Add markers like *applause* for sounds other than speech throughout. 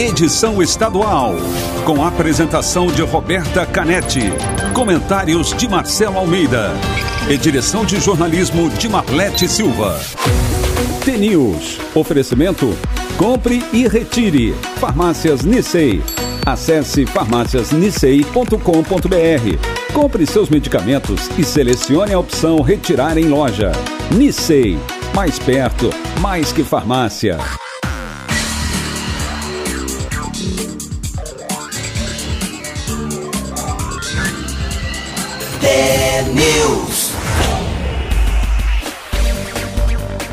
edição estadual, com apresentação de Roberta Canetti, comentários de Marcelo Almeida e direção de jornalismo de Marlete Silva. T-News, oferecimento, compre e retire, farmácias Nissei. Acesse farmáciasnissei.com.br. Compre seus medicamentos e selecione a opção retirar em loja. Nissei, mais perto, mais que farmácia. News.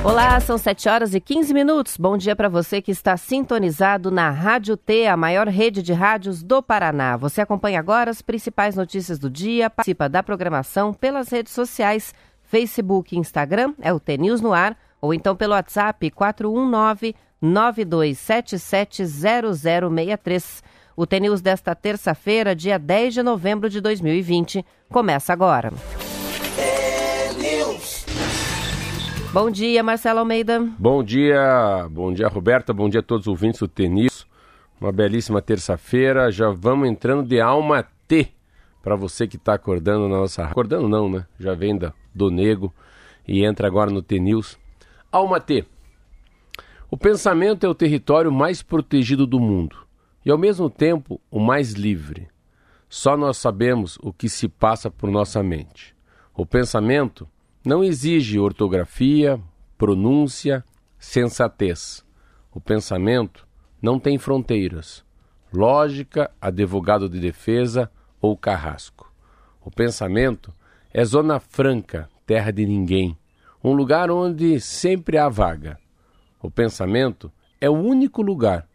Olá, são 7 horas e 15 minutos. Bom dia para você que está sintonizado na Rádio T, a maior rede de rádios do Paraná. Você acompanha agora as principais notícias do dia, participa da programação pelas redes sociais, Facebook e Instagram, é o T News no ar, ou então pelo WhatsApp 419 92770063. O TNews desta terça-feira, dia 10 de novembro de 2020, começa agora. Bom dia, Marcelo Almeida. Bom dia, bom dia, Roberta. Bom dia a todos os ouvintes do Tenis. Uma belíssima terça-feira. Já vamos entrando de alma T para você que está acordando na nossa. Acordando não, né? Já vem da, do Nego e entra agora no T-News. Alma T. O pensamento é o território mais protegido do mundo e ao mesmo tempo o mais livre. Só nós sabemos o que se passa por nossa mente. O pensamento não exige ortografia, pronúncia, sensatez. O pensamento não tem fronteiras, lógica, advogado de defesa ou carrasco. O pensamento é zona franca, terra de ninguém, um lugar onde sempre há vaga. O pensamento é o único lugar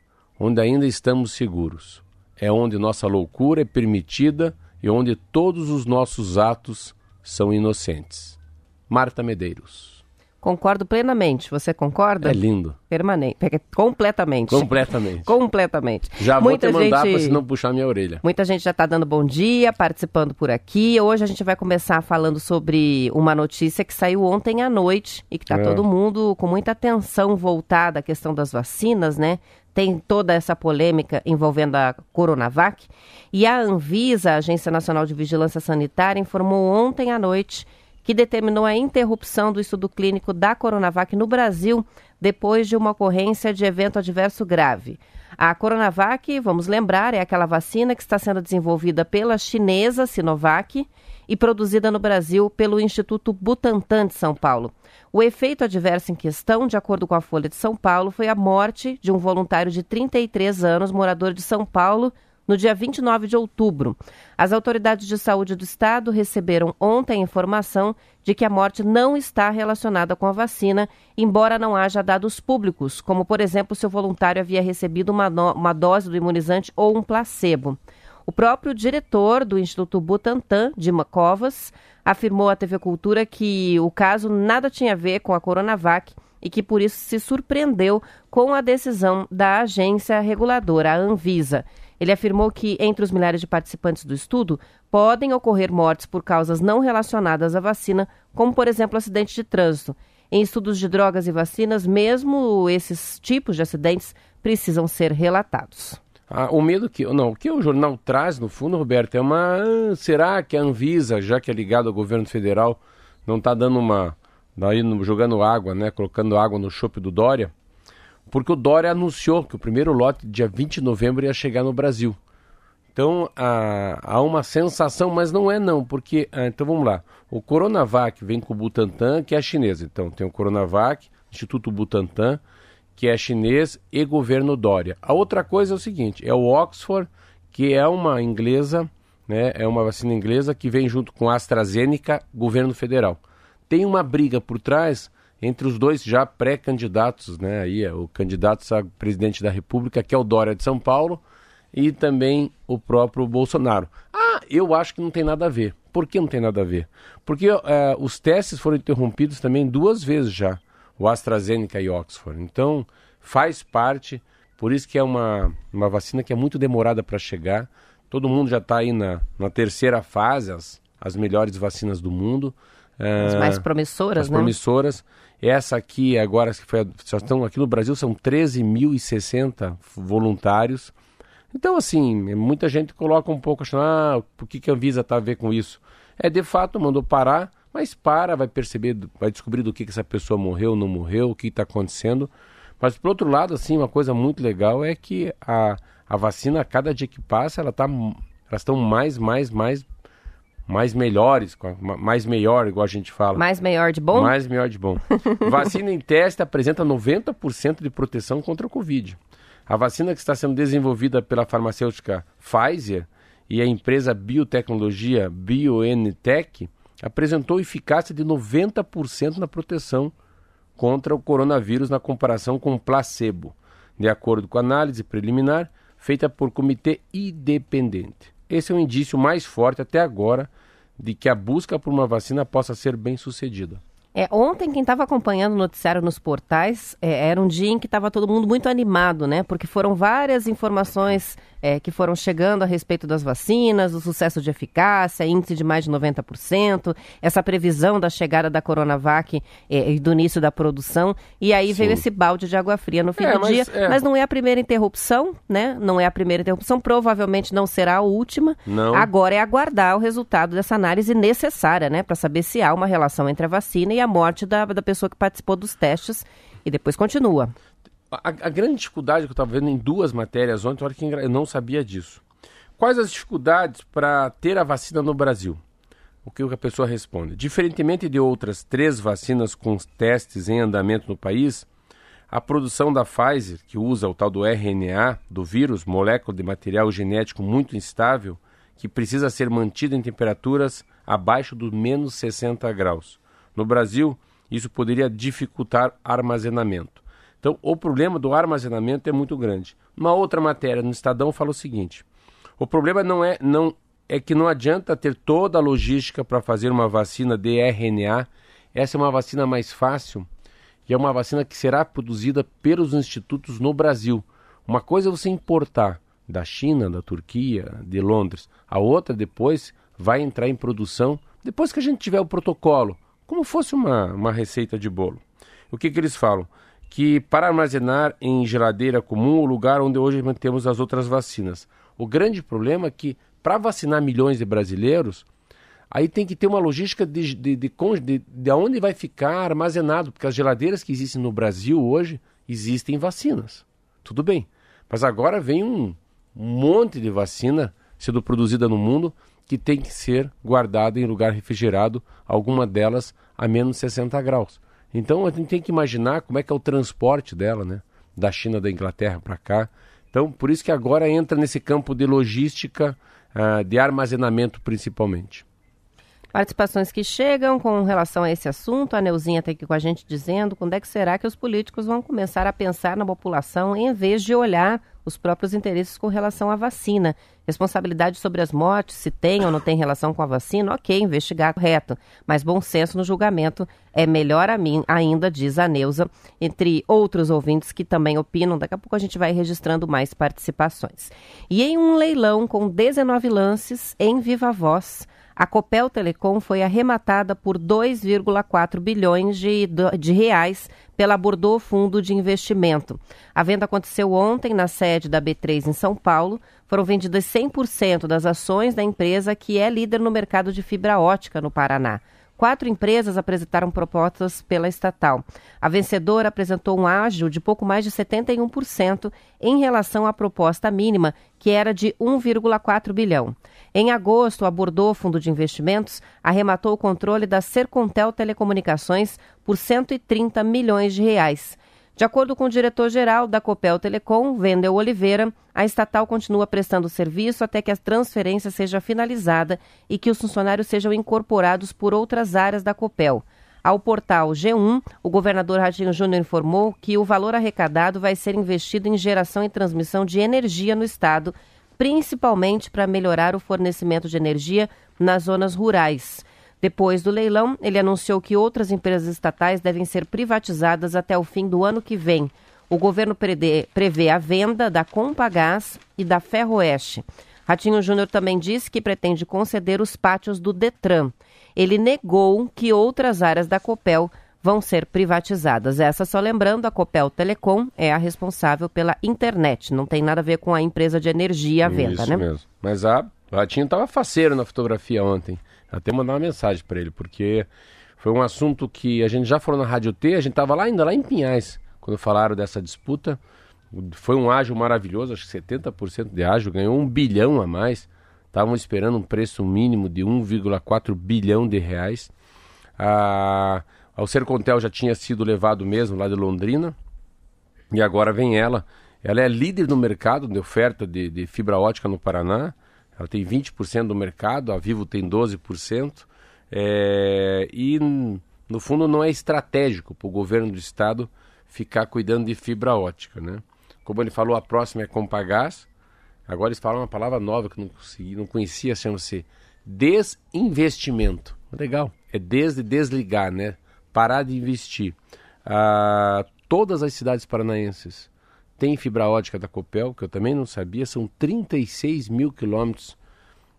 onde ainda estamos seguros. É onde nossa loucura é permitida e onde todos os nossos atos são inocentes. Marta Medeiros. Concordo plenamente. Você concorda? É lindo. Permanente. Completamente. Completamente. *laughs* Completamente. Já vou Muita te mandar gente... para não puxar minha orelha. Muita gente já está dando bom dia, participando por aqui. Hoje a gente vai começar falando sobre uma notícia que saiu ontem à noite e que está é. todo mundo com muita atenção voltada à questão das vacinas, né? tem toda essa polêmica envolvendo a Coronavac. E a Anvisa, a Agência Nacional de Vigilância Sanitária, informou ontem à noite que determinou a interrupção do estudo clínico da Coronavac no Brasil depois de uma ocorrência de evento adverso grave. A Coronavac, vamos lembrar, é aquela vacina que está sendo desenvolvida pela chinesa Sinovac e produzida no Brasil pelo Instituto Butantan de São Paulo. O efeito adverso em questão, de acordo com a Folha de São Paulo, foi a morte de um voluntário de 33 anos, morador de São Paulo, no dia 29 de outubro. As autoridades de saúde do estado receberam ontem informação de que a morte não está relacionada com a vacina, embora não haja dados públicos, como, por exemplo, se o voluntário havia recebido uma, uma dose do imunizante ou um placebo. O próprio diretor do Instituto Butantan, Dima Covas, afirmou à TV Cultura que o caso nada tinha a ver com a Coronavac e que por isso se surpreendeu com a decisão da agência reguladora, a Anvisa. Ele afirmou que entre os milhares de participantes do estudo podem ocorrer mortes por causas não relacionadas à vacina, como por exemplo acidente de trânsito. Em estudos de drogas e vacinas, mesmo esses tipos de acidentes precisam ser relatados. Ah, o medo que não, o que o jornal traz no fundo, Roberto, é uma ah, será que a Anvisa, já que é ligado ao governo federal, não está dando uma daí jogando água, né, colocando água no chope do Dória? Porque o Dória anunciou que o primeiro lote dia 20 de novembro ia chegar no Brasil. Então há, há uma sensação, mas não é não, porque ah, então vamos lá. O Coronavac vem com o Butantan, que é chinesa. Então tem o Coronavac, Instituto Butantan, que é chinês, e governo Dória. A outra coisa é o seguinte: é o Oxford, que é uma inglesa, né, é uma vacina inglesa que vem junto com a AstraZeneca, governo federal. Tem uma briga por trás entre os dois já pré-candidatos, né, aí é o candidato a presidente da República, que é o Dória de São Paulo, e também o próprio Bolsonaro. Ah, eu acho que não tem nada a ver. Por que não tem nada a ver? Porque é, os testes foram interrompidos também duas vezes já o AstraZeneca e Oxford. Então, faz parte, por isso que é uma, uma vacina que é muito demorada para chegar. Todo mundo já está aí na, na terceira fase, as, as melhores vacinas do mundo. As mais promissoras, as né? promissoras. Essa aqui, agora, que foi, só estão aqui no Brasil, são 13.060 voluntários. Então, assim, muita gente coloca um pouco achando, ah, por que, que a Anvisa está a ver com isso? É, de fato, mandou parar, mas para, vai perceber, vai descobrir do que, que essa pessoa morreu, não morreu, o que está acontecendo. Mas, por outro lado, assim, uma coisa muito legal é que a, a vacina, a cada dia que passa, ela tá, elas estão mais, mais, mais mais melhores, mais melhor, igual a gente fala. Mais melhor de bom? Mais melhor de bom. *laughs* Vacina em teste apresenta 90% de proteção contra o Covid. A vacina que está sendo desenvolvida pela farmacêutica Pfizer e a empresa biotecnologia BioNTech apresentou eficácia de 90% na proteção contra o coronavírus na comparação com placebo, de acordo com a análise preliminar feita por comitê independente. Esse é o indício mais forte até agora de que a busca por uma vacina possa ser bem sucedida. É, ontem, quem estava acompanhando o noticiário nos portais, é, era um dia em que estava todo mundo muito animado, né? Porque foram várias informações é, que foram chegando a respeito das vacinas, o sucesso de eficácia, índice de mais de 90%, essa previsão da chegada da Coronavac é, e do início da produção. E aí Sim. veio esse balde de água fria no fim é, do mas, dia. É. Mas não é a primeira interrupção, né? Não é a primeira interrupção, provavelmente não será a última. Não. Agora é aguardar o resultado dessa análise necessária, né? Para saber se há uma relação entre a vacina e a morte da, da pessoa que participou dos testes. E depois continua. A, a, grande dificuldade que eu estava vendo em duas matérias ontem, olha que eu não sabia disso. Quais as dificuldades para ter a vacina no Brasil? O que a pessoa responde? Diferentemente de outras três vacinas com testes em andamento no país, a produção da Pfizer, que usa o tal do RNA do vírus, molécula de material genético muito instável, que precisa ser mantida em temperaturas abaixo dos menos 60 graus. No Brasil, isso poderia dificultar armazenamento. Então, o problema do armazenamento é muito grande. Uma outra matéria no Estadão fala o seguinte: o problema não é, não, é que não adianta ter toda a logística para fazer uma vacina de RNA. Essa é uma vacina mais fácil e é uma vacina que será produzida pelos institutos no Brasil. Uma coisa é você importar da China, da Turquia, de Londres. A outra depois vai entrar em produção depois que a gente tiver o protocolo, como fosse uma, uma receita de bolo. O que, que eles falam? que para armazenar em geladeira comum o lugar onde hoje mantemos as outras vacinas. O grande problema é que para vacinar milhões de brasileiros, aí tem que ter uma logística de, de, de, de, de onde vai ficar armazenado, porque as geladeiras que existem no Brasil hoje existem vacinas. Tudo bem. Mas agora vem um, um monte de vacina sendo produzida no mundo que tem que ser guardada em lugar refrigerado, alguma delas a menos 60 graus. Então a gente tem que imaginar como é que é o transporte dela, né? Da China, da Inglaterra para cá. Então, por isso que agora entra nesse campo de logística, uh, de armazenamento principalmente. Participações que chegam com relação a esse assunto. A Neuzinha está aqui com a gente dizendo quando é que será que os políticos vão começar a pensar na população em vez de olhar os próprios interesses com relação à vacina. Responsabilidade sobre as mortes, se tem ou não tem relação com a vacina, ok, investigar correto. Mas bom senso no julgamento é melhor a mim, ainda, diz a Neuza, entre outros ouvintes que também opinam. Daqui a pouco a gente vai registrando mais participações. E em um leilão com 19 lances em viva voz, a Copel Telecom foi arrematada por 2,4 bilhões de, de reais pela Bordeaux Fundo de Investimento. A venda aconteceu ontem na sede da B3 em São Paulo. Foram vendidas 100% das ações da empresa que é líder no mercado de fibra ótica no Paraná. Quatro empresas apresentaram propostas pela estatal. A vencedora apresentou um ágio de pouco mais de 71% em relação à proposta mínima, que era de 1,4 bilhão. Em agosto, abordou o fundo de investimentos, arrematou o controle da Sercontel Telecomunicações por 130 milhões de reais. De acordo com o diretor-geral da Copel Telecom, Wendel Oliveira, a estatal continua prestando serviço até que a transferência seja finalizada e que os funcionários sejam incorporados por outras áreas da Copel. Ao portal G1, o governador Ratinho Júnior informou que o valor arrecadado vai ser investido em geração e transmissão de energia no estado, principalmente para melhorar o fornecimento de energia nas zonas rurais. Depois do leilão, ele anunciou que outras empresas estatais devem ser privatizadas até o fim do ano que vem. O governo prevê a venda da Compagás e da Ferroeste. Ratinho Júnior também disse que pretende conceder os pátios do Detran. ele negou que outras áreas da Copel vão ser privatizadas. Essa, só lembrando, a Copel Telecom é a responsável pela internet. Não tem nada a ver com a empresa de energia à venda, Isso né? mesmo. Mas a Ratinho estava faceiro na fotografia ontem. Até mandar uma mensagem para ele, porque foi um assunto que a gente já falou na Rádio T, a gente estava lá ainda lá em Pinhais, quando falaram dessa disputa. Foi um ágio maravilhoso, acho que 70% de ágio, ganhou um bilhão a mais. Estavam esperando um preço mínimo de 1,4 bilhão de reais. A, a Sercontel já tinha sido levado mesmo lá de Londrina. E agora vem ela. Ela é líder no mercado de oferta de, de fibra ótica no Paraná. Ela tem 20% do mercado, a Vivo tem 12%. É, e, no fundo, não é estratégico para o governo do estado ficar cuidando de fibra ótica. Né? Como ele falou, a próxima é Compagás. Agora eles falam uma palavra nova que não, consegui, não conhecia, chama-se desinvestimento. Legal, é desde desligar, né? Parar de investir. Ah, todas as cidades paranaenses têm fibra ótica da Copel, que eu também não sabia, são 36 mil quilômetros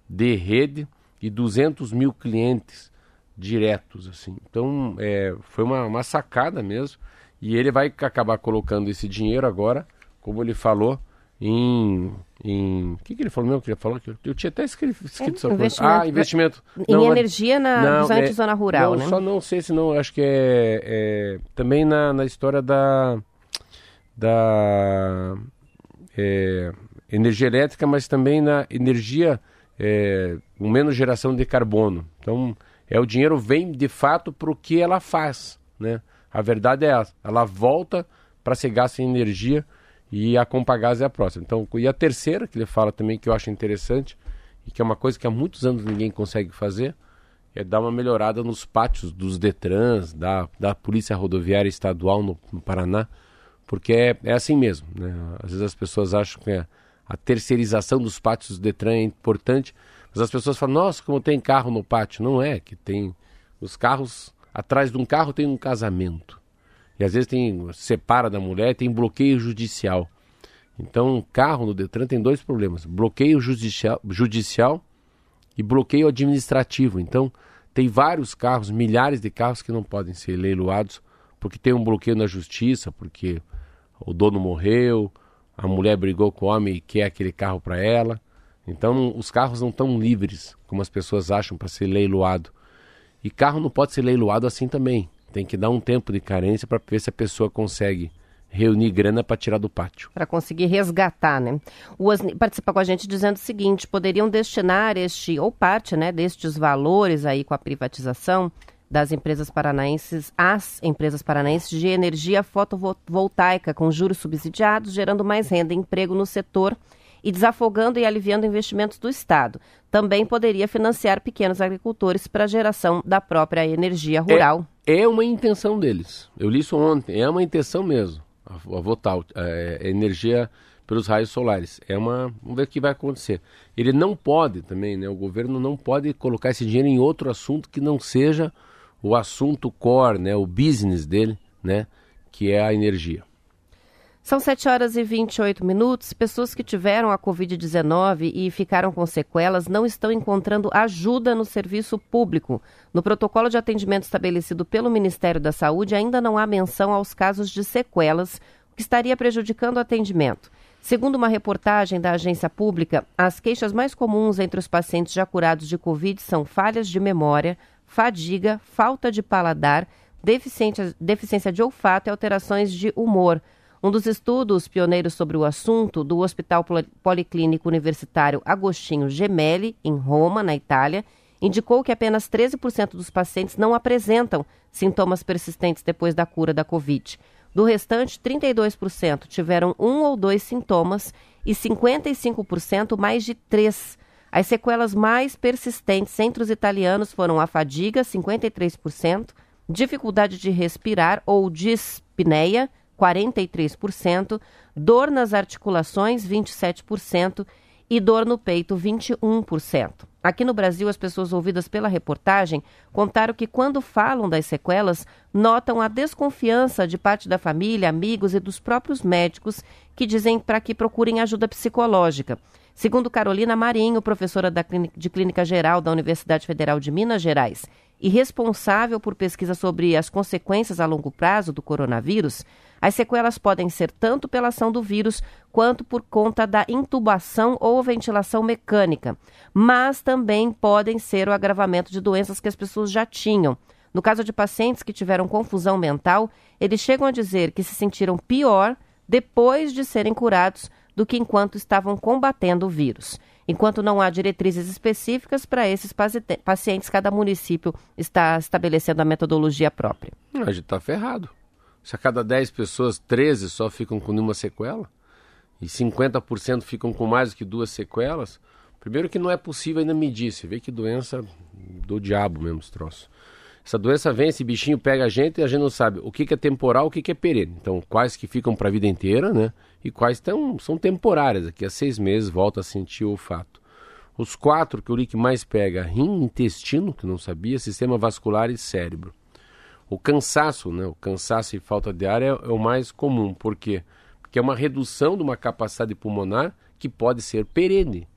de rede e 200 mil clientes diretos, assim. Então, é, foi uma, uma sacada mesmo. E ele vai acabar colocando esse dinheiro agora, como ele falou, em. em... O que, que ele falou mesmo que ele falou? Que eu, eu tinha até escrito, escrito essa coisa. investimento. Ah, investimento. Em Não, energia na não, zona, é- zona rural, não, né? Só não sei se não, acho que é, é também na, na história da. Da é, energia elétrica, mas também na energia é, com menos geração de carbono. Então, é o dinheiro vem de fato para o que ela faz, né? A verdade é essa, ela volta para ser gasta em energia e a Compagás é a próxima. Então, e a terceira que ele fala também que eu acho interessante e que é uma coisa que há muitos anos ninguém consegue fazer é dar uma melhorada nos pátios dos Detrans, da, da Polícia Rodoviária Estadual no, no Paraná, porque é, é assim mesmo. Né? Às vezes as pessoas acham que a, a terceirização dos pátios do Detran é importante, mas as pessoas falam, nossa, como tem carro no pátio. Não é, que tem os carros, atrás de um carro tem um casamento. E às vezes tem, separa da mulher, tem bloqueio judicial. Então, carro no Detran tem dois problemas: bloqueio judicial, judicial e bloqueio administrativo. Então, tem vários carros, milhares de carros que não podem ser leiloados porque tem um bloqueio na justiça, porque o dono morreu, a mulher brigou com o homem e quer aquele carro para ela. Então, os carros não estão livres, como as pessoas acham, para ser leiloado. E carro não pode ser leiloado assim também. Tem que dar um tempo de carência para ver se a pessoa consegue reunir grana para tirar do pátio. Para conseguir resgatar, né? O Osni participa com a gente dizendo o seguinte: poderiam destinar este, ou parte, né, destes valores aí com a privatização das empresas paranaenses às empresas paranaenses de energia fotovoltaica com juros subsidiados, gerando mais renda e emprego no setor e desafogando e aliviando investimentos do Estado. Também poderia financiar pequenos agricultores para a geração da própria energia rural. É, é uma intenção deles. Eu li isso ontem. É uma intenção mesmo. A, a votar é, a energia pelos raios solares. É uma. Vamos ver o que vai acontecer. Ele não pode também, né? O governo não pode colocar esse dinheiro em outro assunto que não seja o assunto core, né? O business dele, né? Que é a energia. São 7 horas e 28 minutos. Pessoas que tiveram a Covid-19 e ficaram com sequelas não estão encontrando ajuda no serviço público. No protocolo de atendimento estabelecido pelo Ministério da Saúde, ainda não há menção aos casos de sequelas, o que estaria prejudicando o atendimento. Segundo uma reportagem da agência pública, as queixas mais comuns entre os pacientes já curados de Covid são falhas de memória, fadiga, falta de paladar, deficiência, deficiência de olfato e alterações de humor. Um dos estudos pioneiros sobre o assunto, do Hospital Policlínico Universitário Agostinho Gemelli, em Roma, na Itália, indicou que apenas 13% dos pacientes não apresentam sintomas persistentes depois da cura da Covid. Do restante, 32% tiveram um ou dois sintomas e 55% mais de três. As sequelas mais persistentes entre os italianos foram a fadiga, 53%, dificuldade de respirar ou dispneia, 43%, dor nas articulações, 27% e dor no peito, 21%. Aqui no Brasil, as pessoas ouvidas pela reportagem contaram que, quando falam das sequelas, notam a desconfiança de parte da família, amigos e dos próprios médicos que dizem para que procurem ajuda psicológica. Segundo Carolina Marinho, professora de Clínica Geral da Universidade Federal de Minas Gerais e responsável por pesquisa sobre as consequências a longo prazo do coronavírus, as sequelas podem ser tanto pela ação do vírus quanto por conta da intubação ou ventilação mecânica, mas também podem ser o agravamento de doenças que as pessoas já tinham. No caso de pacientes que tiveram confusão mental, eles chegam a dizer que se sentiram pior depois de serem curados do que enquanto estavam combatendo o vírus. Enquanto não há diretrizes específicas para esses pacientes, cada município está estabelecendo a metodologia própria. A gente está ferrado. Se a cada 10 pessoas, 13 só ficam com uma sequela, e 50% ficam com mais do que duas sequelas, primeiro que não é possível ainda medir. Você vê que doença do diabo mesmo esse troço. Essa doença vem, esse bichinho pega a gente e a gente não sabe o que, que é temporal, o que, que é perene. Então, quais que ficam para a vida inteira, né? E quais tão, são temporárias. Daqui a seis meses volta a sentir o olfato. Os quatro que eu li que mais pega, rim, intestino, que não sabia, sistema vascular e cérebro. O cansaço, né? O cansaço e falta de ar é, é o mais comum. Por quê? Porque é uma redução de uma capacidade pulmonar que pode ser perene.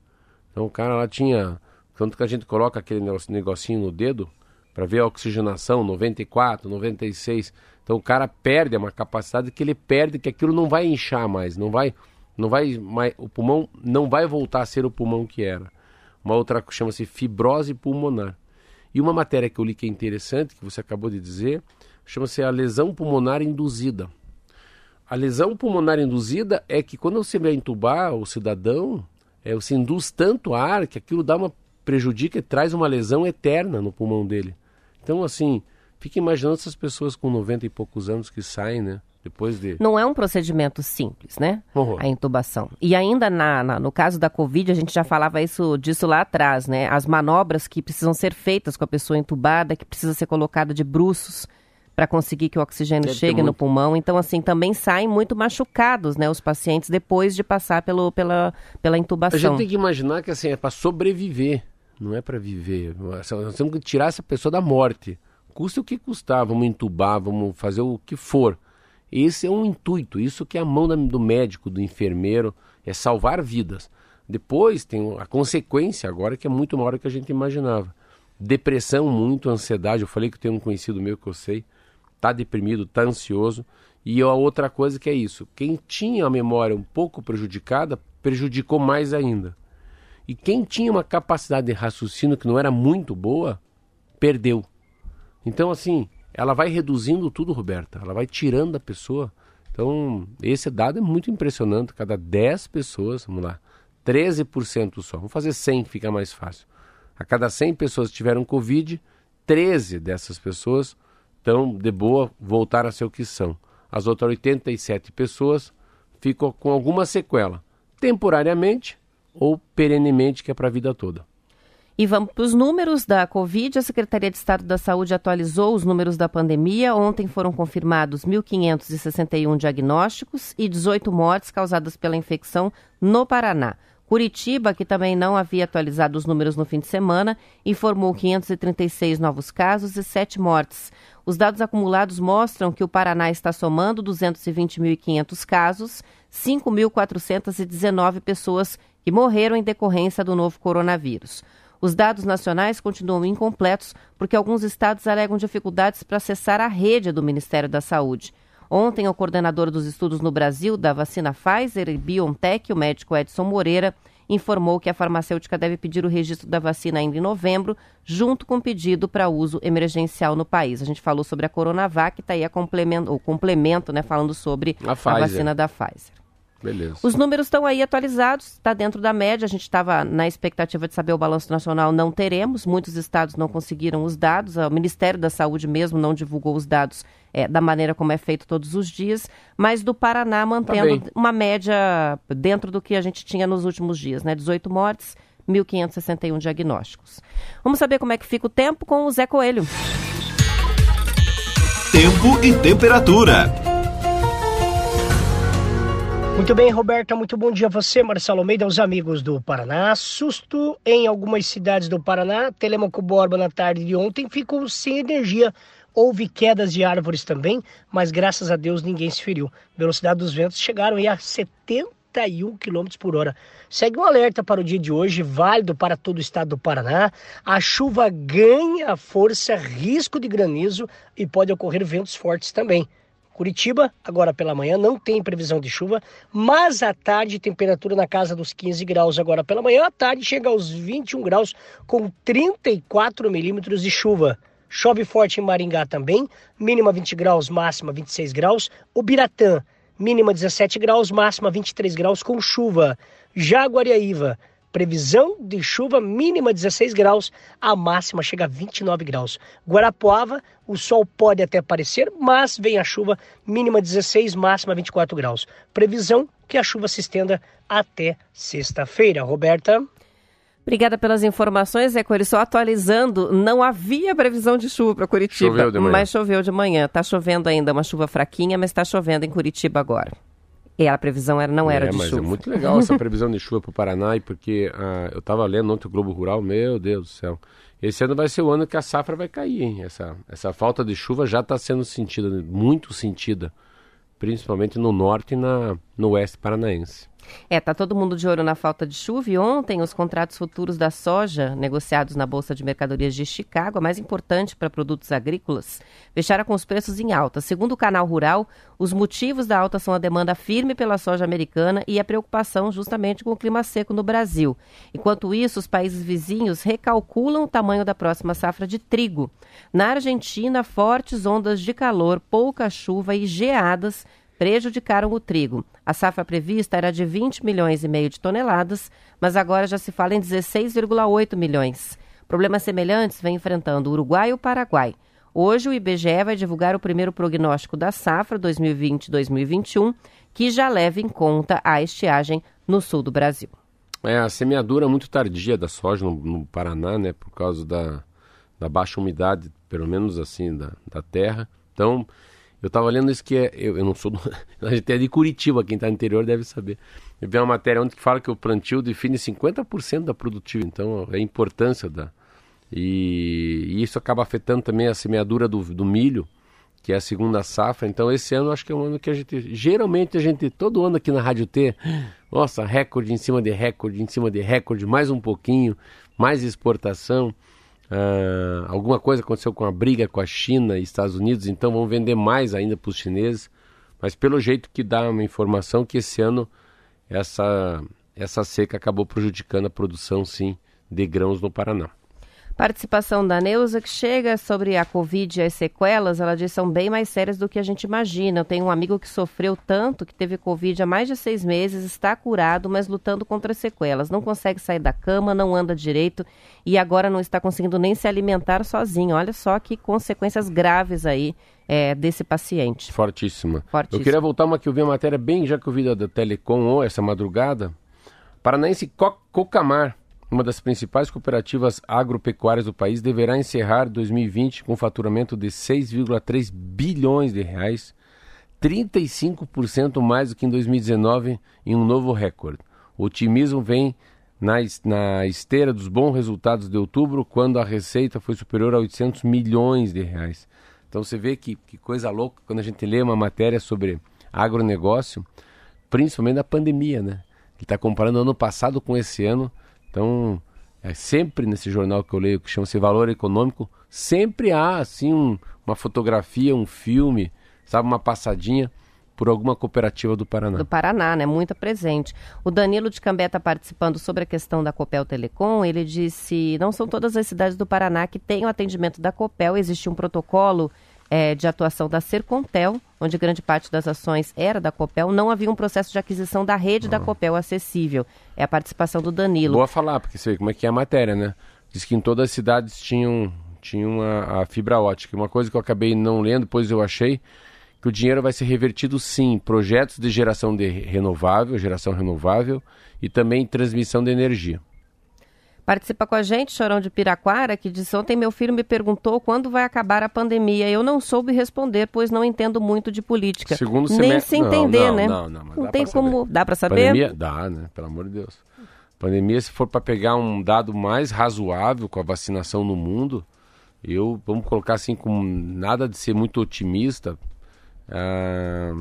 Então o cara lá tinha. Tanto que a gente coloca aquele negocinho no dedo, para ver a oxigenação, 94, 96. Então o cara perde uma capacidade que ele perde, que aquilo não vai inchar mais, não vai, não vai, mais, o pulmão não vai voltar a ser o pulmão que era. Uma outra chama-se fibrose pulmonar. E uma matéria que eu li que é interessante, que você acabou de dizer, chama-se a lesão pulmonar induzida. A lesão pulmonar induzida é que quando você vai entubar o cidadão, é, você induz tanto ar que aquilo dá uma prejudica e traz uma lesão eterna no pulmão dele. Então, assim, fique imaginando essas pessoas com 90 e poucos anos que saem, né? Depois de... Não é um procedimento simples, né? Uhum. A intubação. E ainda na, na, no caso da Covid, a gente já falava isso disso lá atrás, né? As manobras que precisam ser feitas com a pessoa entubada, que precisa ser colocada de bruços para conseguir que o oxigênio Deve chegue no pulmão. Então, assim, também saem muito machucados, né? Os pacientes depois de passar pelo, pela, pela intubação. A gente tem que imaginar que, assim, é para sobreviver não é para viver. Nós temos que tirar essa pessoa da morte. Custa o que custar, vamos entubar, vamos fazer o que for. Esse é um intuito, isso que é a mão do médico, do enfermeiro, é salvar vidas. Depois tem a consequência agora que é muito maior do que a gente imaginava. Depressão, muito ansiedade. Eu falei que tenho um conhecido meu que eu sei, tá deprimido, tá ansioso. E a outra coisa que é isso, quem tinha a memória um pouco prejudicada, prejudicou mais ainda. E quem tinha uma capacidade de raciocínio que não era muito boa, perdeu. Então, assim, ela vai reduzindo tudo, Roberta. Ela vai tirando a pessoa. Então, esse dado é muito impressionante. Cada 10 pessoas, vamos lá, 13% só. Vamos fazer 100 que fica mais fácil. A cada 100 pessoas que tiveram Covid, 13 dessas pessoas estão de boa, voltaram a ser o que são. As outras 87 pessoas ficam com alguma sequela. Temporariamente, ou perenemente, que é para a vida toda. E vamos para os números da Covid. A Secretaria de Estado da Saúde atualizou os números da pandemia. Ontem foram confirmados 1.561 diagnósticos e 18 mortes causadas pela infecção no Paraná. Curitiba, que também não havia atualizado os números no fim de semana, informou 536 novos casos e 7 mortes. Os dados acumulados mostram que o Paraná está somando 220.500 casos, 5.419 pessoas que morreram em decorrência do novo coronavírus. Os dados nacionais continuam incompletos porque alguns estados alegam dificuldades para acessar a rede do Ministério da Saúde. Ontem, o coordenador dos estudos no Brasil da vacina Pfizer e BioNTech, o médico Edson Moreira, informou que a farmacêutica deve pedir o registro da vacina ainda em novembro, junto com o pedido para uso emergencial no país. A gente falou sobre a Coronavac, está aí a complemento, o complemento, né, falando sobre a, a vacina da Pfizer. Beleza. Os números estão aí atualizados, está dentro da média. A gente estava na expectativa de saber o balanço nacional, não teremos. Muitos estados não conseguiram os dados. O Ministério da Saúde mesmo não divulgou os dados é, da maneira como é feito todos os dias. Mas do Paraná mantendo tá uma média dentro do que a gente tinha nos últimos dias, né? 18 mortes, 1.561 diagnósticos. Vamos saber como é que fica o tempo com o Zé Coelho. Tempo e temperatura. Muito bem, Roberta, muito bom dia a você, Marcelo Almeida, aos amigos do Paraná. Susto em algumas cidades do Paraná. Telemaco Borba, na tarde de ontem, ficou sem energia. Houve quedas de árvores também, mas graças a Deus ninguém se feriu. Velocidade dos ventos chegaram aí a 70 31 km por hora. Segue um alerta para o dia de hoje, válido para todo o estado do Paraná. A chuva ganha força, risco de granizo e pode ocorrer ventos fortes também. Curitiba, agora pela manhã, não tem previsão de chuva, mas à tarde, temperatura na casa dos 15 graus agora pela manhã. À tarde chega aos 21 graus, com 34 milímetros de chuva. Chove forte em Maringá também, mínima 20 graus, máxima 26 graus. Ubiratã, mínima 17 graus, máxima 23 graus com chuva. Jaguariaíva, previsão de chuva mínima 16 graus, a máxima chega a 29 graus. Guarapuava, o sol pode até aparecer, mas vem a chuva mínima 16, máxima 24 graus. Previsão que a chuva se estenda até sexta-feira. Roberta. Obrigada pelas informações, é Coelho. Só atualizando, não havia previsão de chuva para Curitiba, choveu de manhã. mas choveu de manhã. Está chovendo ainda, uma chuva fraquinha, mas está chovendo em Curitiba agora. E a previsão era, não era é, de mas chuva. É muito legal essa *laughs* previsão de chuva para o Paraná, porque ah, eu estava lendo ontem o Globo Rural, meu Deus do céu. Esse ano vai ser o ano que a safra vai cair, hein? Essa, essa falta de chuva já está sendo sentida, muito sentida, principalmente no norte e na, no oeste paranaense. É, tá todo mundo de olho na falta de chuva e ontem os contratos futuros da soja negociados na Bolsa de Mercadorias de Chicago, a mais importante para produtos agrícolas, fecharam com os preços em alta. Segundo o canal Rural, os motivos da alta são a demanda firme pela soja americana e a preocupação justamente com o clima seco no Brasil. Enquanto isso, os países vizinhos recalculam o tamanho da próxima safra de trigo. Na Argentina, fortes ondas de calor, pouca chuva e geadas prejudicaram o trigo. A safra prevista era de 20 milhões e meio de toneladas, mas agora já se fala em 16,8 milhões. Problemas semelhantes vem enfrentando o Uruguai e o Paraguai. Hoje o IBGE vai divulgar o primeiro prognóstico da safra 2020-2021, que já leva em conta a estiagem no sul do Brasil. É, a semeadura muito tardia da soja no, no Paraná, né, por causa da, da baixa umidade, pelo menos assim, da, da terra. Então, eu estava lendo isso que é. Eu, eu não sou. Do, *laughs* a gente é de Curitiba, quem está no interior deve saber. Eu vi uma matéria onde que fala que o plantio define 50% da produtividade. Então, é a importância da. E, e, isso acaba afetando também a semeadura do, do milho, que é a segunda safra. Então, esse ano acho que é um ano que a gente. Geralmente a gente, todo ano aqui na Rádio T, nossa, recorde em cima de recorde, em cima de recorde, mais um pouquinho, mais exportação. Uh, alguma coisa aconteceu com a briga com a China e Estados Unidos, então vão vender mais ainda para os chineses. Mas pelo jeito que dá uma informação que esse ano essa, essa seca acabou prejudicando a produção, sim, de grãos no Paraná. Participação da Neuza, que chega sobre a Covid e as sequelas, ela diz são bem mais sérias do que a gente imagina. Eu tenho um amigo que sofreu tanto, que teve Covid há mais de seis meses, está curado, mas lutando contra as sequelas. Não consegue sair da cama, não anda direito e agora não está conseguindo nem se alimentar sozinho. Olha só que consequências graves aí é, desse paciente. Fortíssima. Fortíssima. Eu queria voltar uma que eu vi uma matéria bem, já que eu vi da, da Telecom essa madrugada. Paranaense Cocamar uma das principais cooperativas agropecuárias do país, deverá encerrar 2020 com faturamento de 6,3 bilhões de reais, 35% mais do que em 2019, em um novo recorde. O otimismo vem na, na esteira dos bons resultados de outubro, quando a receita foi superior a 800 milhões de reais. Então você vê que, que coisa louca quando a gente lê uma matéria sobre agronegócio, principalmente da pandemia, né? Ele está comparando ano passado com esse ano então, é sempre nesse jornal que eu leio, que chama-se Valor Econômico, sempre há assim um, uma fotografia, um filme, sabe, uma passadinha por alguma cooperativa do Paraná. Do Paraná, né? Muito presente. O Danilo de Cambé está participando sobre a questão da Copel Telecom. Ele disse: não são todas as cidades do Paraná que têm o atendimento da Copel. Existe um protocolo é, de atuação da Sercontel, onde grande parte das ações era da Copel, não havia um processo de aquisição da rede da ah. Copel acessível. É a participação do Danilo. Boa falar, porque você vê como é que é a matéria, né? Diz que em todas as cidades tinham, tinham a, a fibra ótica. Uma coisa que eu acabei não lendo, depois eu achei, que o dinheiro vai ser revertido sim em projetos de geração de renovável, geração renovável e também transmissão de energia. Participa com a gente, Chorão de Piraquara, que disse ontem meu filho me perguntou quando vai acabar a pandemia. Eu não soube responder, pois não entendo muito de política. Segundo Nem semestre... se entender, não, né? Não, não, não, não tem como... Saber. Dá para saber? Pandemia, dá, né? Pelo amor de Deus. Pandemia, se for para pegar um dado mais razoável com a vacinação no mundo, eu, vamos colocar assim, com nada de ser muito otimista, ah,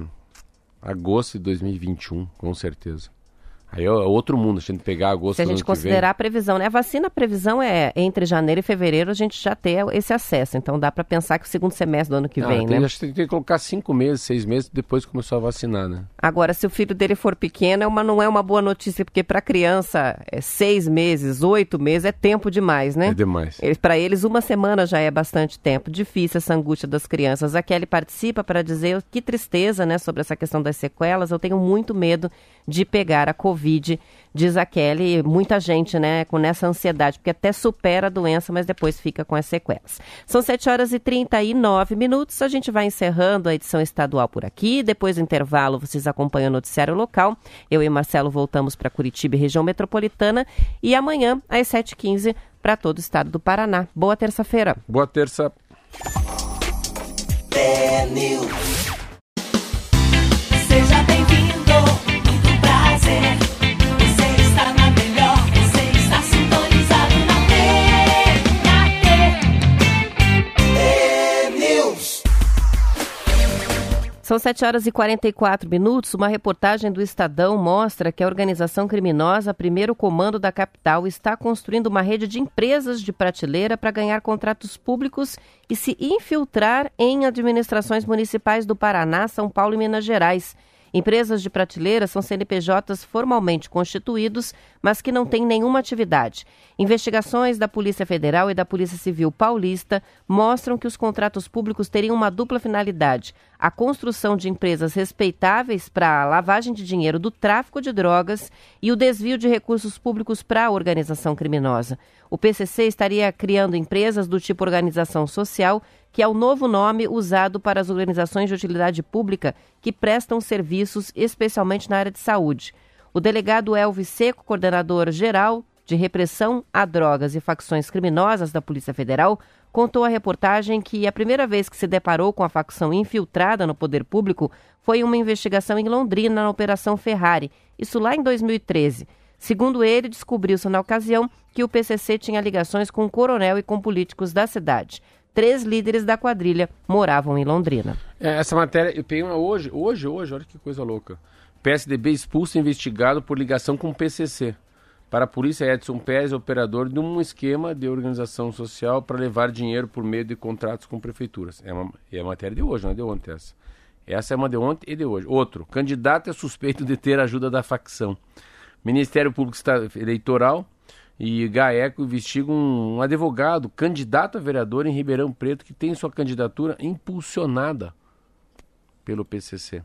agosto de 2021, com certeza. Aí é outro mundo, a gente pegar agosto Se a gente considerar a previsão, né? A vacina, a previsão é entre janeiro e fevereiro a gente já ter esse acesso. Então dá para pensar que o segundo semestre do ano que ah, vem, tem, né? Acho que tem que colocar cinco meses, seis meses depois que começou a vacinar, né? Agora, se o filho dele for pequeno, é uma, não é uma boa notícia, porque para criança, é seis meses, oito meses é tempo demais, né? É demais. Para eles, uma semana já é bastante tempo. Difícil essa angústia das crianças. A Kelly participa para dizer que tristeza, né, sobre essa questão das sequelas. Eu tenho muito medo de pegar a Covid, diz a Kelly. Muita gente, né, com essa ansiedade, porque até supera a doença, mas depois fica com as sequelas. São 7 horas e 39 minutos. A gente vai encerrando a edição estadual por aqui. Depois do intervalo, vocês acompanham o noticiário local. Eu e Marcelo voltamos para Curitiba e região metropolitana. E amanhã, às 7h15, para todo o estado do Paraná. Boa terça-feira. Boa terça. São 7 horas e 44 minutos. Uma reportagem do Estadão mostra que a organização criminosa Primeiro Comando da capital está construindo uma rede de empresas de prateleira para ganhar contratos públicos e se infiltrar em administrações municipais do Paraná, São Paulo e Minas Gerais. Empresas de prateleira são CNPJs formalmente constituídos, mas que não têm nenhuma atividade. Investigações da Polícia Federal e da Polícia Civil Paulista mostram que os contratos públicos teriam uma dupla finalidade: a construção de empresas respeitáveis para a lavagem de dinheiro do tráfico de drogas e o desvio de recursos públicos para a organização criminosa. O PCC estaria criando empresas do tipo organização social que é o novo nome usado para as organizações de utilidade pública que prestam serviços, especialmente na área de saúde. O delegado Elvis Seco, coordenador geral de repressão a drogas e facções criminosas da Polícia Federal, contou à reportagem que a primeira vez que se deparou com a facção infiltrada no poder público foi uma investigação em Londrina na Operação Ferrari, isso lá em 2013. Segundo ele, descobriu-se na ocasião que o PCC tinha ligações com o coronel e com políticos da cidade três líderes da quadrilha moravam em Londrina. É, essa matéria, eu peguei uma hoje, hoje, hoje, olha que coisa louca. PSDB expulso investigado por ligação com o PCC. Para a polícia, Edson Pérez é operador de um esquema de organização social para levar dinheiro por meio de contratos com prefeituras. É, uma, é a matéria de hoje, não é de ontem essa. Essa é uma de ontem e de hoje. Outro, candidato é suspeito de ter ajuda da facção. Ministério Público Eleitoral e GAECO investiga um, um, advogado, candidato a vereador em Ribeirão Preto, que tem sua candidatura impulsionada pelo PCC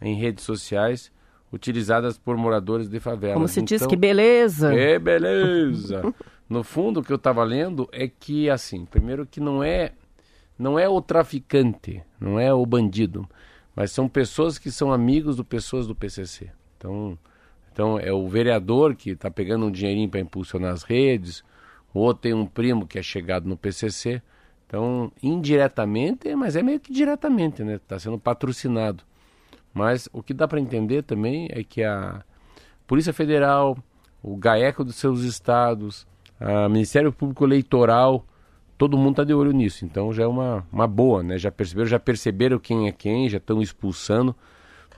em redes sociais utilizadas por moradores de favelas. Como se então, diz que beleza! Que beleza! no fundo, o que eu estava lendo é que, assim, primeiro que não é, não é o traficante, não é o bandido, mas são pessoas que são amigos de pessoas do PCC. Então, então é o vereador que está pegando um dinheirinho para impulsionar as redes, o outro tem um primo que é chegado no PCC. Então, indiretamente, mas é meio que diretamente, né? Está sendo patrocinado. Mas o que dá para entender também é que a Polícia Federal, o GAECO dos seus estados, o Ministério Público Eleitoral, todo mundo está de olho nisso. Então já é uma, uma boa, né? Já perceberam, já perceberam quem é quem, já estão expulsando,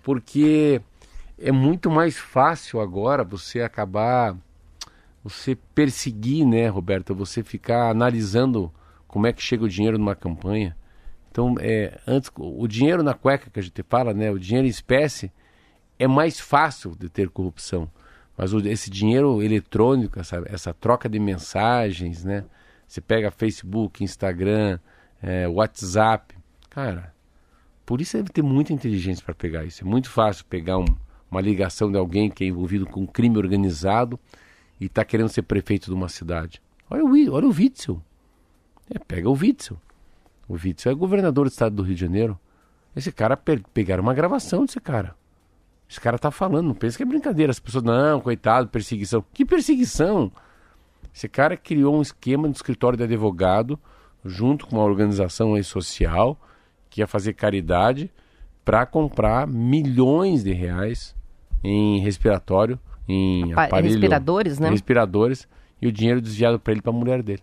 porque é muito mais fácil agora você acabar, você perseguir, né, Roberto? Você ficar analisando como é que chega o dinheiro numa campanha. Então, é, antes, o dinheiro na cueca que a gente fala, né, o dinheiro em espécie, é mais fácil de ter corrupção. Mas o, esse dinheiro eletrônico, essa, essa troca de mensagens, né? Você pega Facebook, Instagram, é, WhatsApp. Cara, por isso deve ter muita inteligência para pegar isso. É muito fácil pegar um, uma ligação de alguém que é envolvido com crime organizado e está querendo ser prefeito de uma cidade. Olha o, olha o Witzel. É, pega o Witzel. O Witzel é governador do estado do Rio de Janeiro. Esse cara pe pegaram uma gravação desse cara. Esse cara tá falando, não pensa que é brincadeira. As pessoas, não, coitado, perseguição. Que perseguição? Esse cara criou um esquema no escritório de advogado, junto com uma organização aí social, que ia fazer caridade, para comprar milhões de reais em respiratório, em aparelho, respiradores, né? Respiradores e o dinheiro desviado para ele para a mulher dele.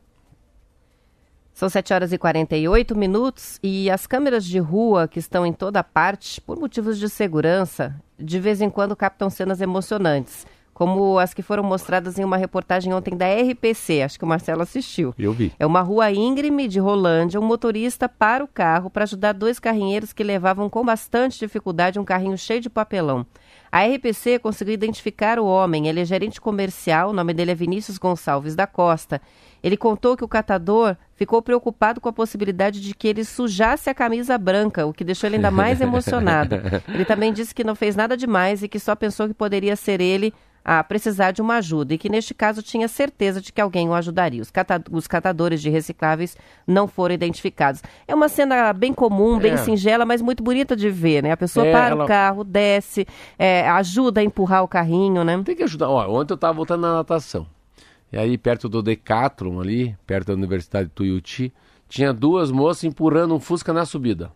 São 7 horas e 48 minutos e as câmeras de rua que estão em toda parte, por motivos de segurança, de vez em quando captam cenas emocionantes como as que foram mostradas em uma reportagem ontem da RPC, acho que o Marcelo assistiu. Eu vi. É uma rua íngreme de Rolândia, um motorista para o carro para ajudar dois carrinheiros que levavam com bastante dificuldade um carrinho cheio de papelão. A RPC conseguiu identificar o homem, ele é gerente comercial, o nome dele é Vinícius Gonçalves da Costa. Ele contou que o catador ficou preocupado com a possibilidade de que ele sujasse a camisa branca, o que deixou ele ainda mais *laughs* emocionado. Ele também disse que não fez nada demais e que só pensou que poderia ser ele a precisar de uma ajuda e que neste caso tinha certeza de que alguém o ajudaria. Os, cata os catadores de recicláveis não foram identificados. É uma cena bem comum, bem É. singela, mas muito bonita de ver, né? A pessoa É, para ela- o carro, desce, é, ajuda a empurrar o carrinho, né? Tem que ajudar. Ó, ontem eu estava voltando na natação. E aí, perto do Decathlon ali, perto da Universidade de Tuiuti, tinha duas moças empurrando um Fusca na subida.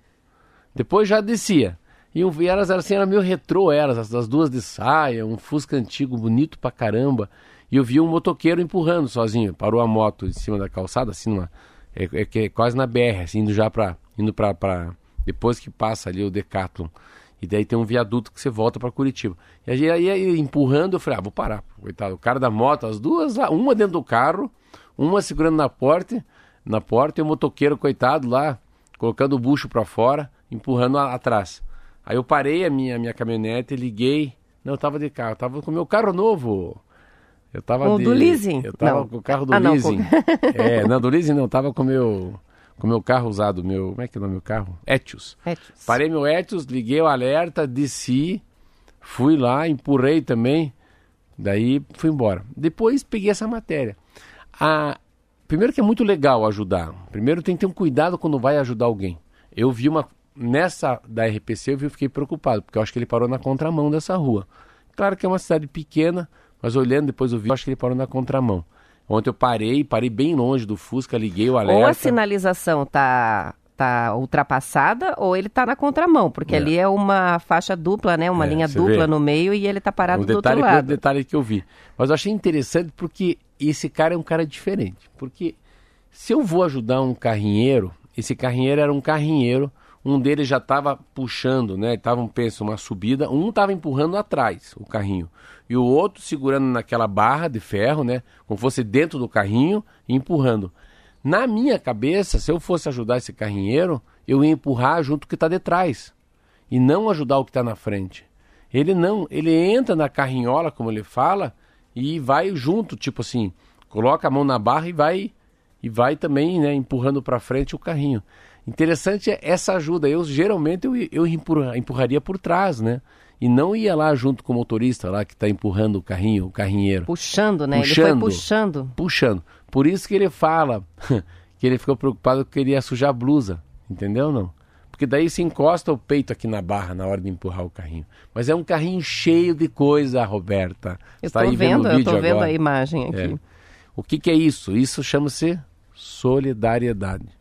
Depois já descia. E, e elas assim, era meio retrô elas, as, as duas de saia, um Fusca antigo, bonito pra caramba. E eu vi um motoqueiro empurrando sozinho. Parou a moto em cima da calçada, assim, numa, é, é, é quase na BR, assim, indo já pra. Indo pra, pra. Depois que passa ali o Decathlon. E daí tem um viaduto que você volta pra Curitiba. E aí, aí, empurrando, eu falei, ah, vou parar. Coitado, o cara da moto, as duas lá, uma dentro do carro, uma segurando na porta, na porta, e o motoqueiro, coitado, lá, colocando o bucho pra fora, empurrando a- atrás. Aí eu parei a minha, minha caminhonete, liguei. Não, eu tava de carro, eu tava com o meu carro novo. Eu tava o de, do leasing? Eu tava Não. com o carro do Ah, não, leasing. com- é, não, do leasing não, tava com o meu, com meu carro usado, meu, como é que é o nome do meu carro? Etios. Etios. Parei meu Etios, liguei o alerta, desci, fui lá, empurrei também, daí fui embora. Depois peguei essa matéria. A... Primeiro que é muito legal ajudar. Primeiro tem que ter um cuidado quando vai ajudar alguém. Eu vi uma. Nessa da RPC eu eu fiquei preocupado, porque eu acho que ele parou na contramão dessa rua. Claro que é uma cidade pequena, mas olhando depois o vídeo, eu acho que ele parou na contramão. Ontem eu parei, parei bem longe do Fusca, liguei o alerta. Ou a sinalização tá, tá ultrapassada ou ele tá na contramão, porque É. ali é uma faixa dupla, né? Uma É, linha dupla vê. no meio e ele tá parado um do outro que- lado. um detalhe que eu vi. Mas eu achei interessante porque esse cara é um cara diferente. Porque se eu vou ajudar um carrinheiro, esse carrinheiro era um carrinheiro, um deles já estava puxando, né? Tava, pensa, uma subida, um estava empurrando atrás o carrinho. E o outro segurando naquela barra de ferro, né? Como fosse dentro do carrinho empurrando. Na minha cabeça, se eu fosse ajudar esse carrinheiro, eu ia empurrar junto o que está de trás e não ajudar o que está na frente. Ele não, ele entra na carrinhola, como ele fala, e vai junto, tipo assim, coloca a mão na barra e vai e vai também, né, empurrando para frente o carrinho. Interessante é essa ajuda. Eu geralmente eu, eu empurra- empurraria por trás, né? E não ia lá junto com o motorista lá que está empurrando o carrinho, o carrinheiro Puxando, né? Ele Puxando. foi puxando. puxando. Por isso que ele fala *laughs* que ele ficou preocupado que ele ia sujar a blusa, entendeu não? Porque daí se encosta o peito aqui na barra na hora de empurrar o carrinho. Mas é um carrinho cheio de coisa, Roberta. Eu tô aí vendo, eu tô vendo agora. a imagem aqui. É. O que, que é isso? Isso chama-se solidariedade.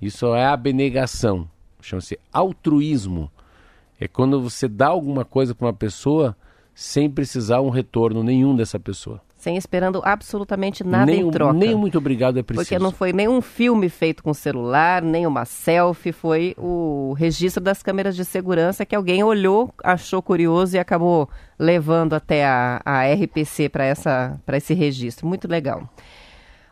Isso é abnegação. Chama-se altruísmo. É quando você dá alguma coisa para uma pessoa sem precisar um retorno nenhum dessa pessoa. Sem esperando absolutamente nada nem, em troca. nem muito obrigado é preciso. Porque não foi nenhum filme feito com celular, nem uma selfie, foi o registro das câmeras de segurança que alguém olhou, achou curioso e acabou levando até a, a RPC para esse registro. Muito legal.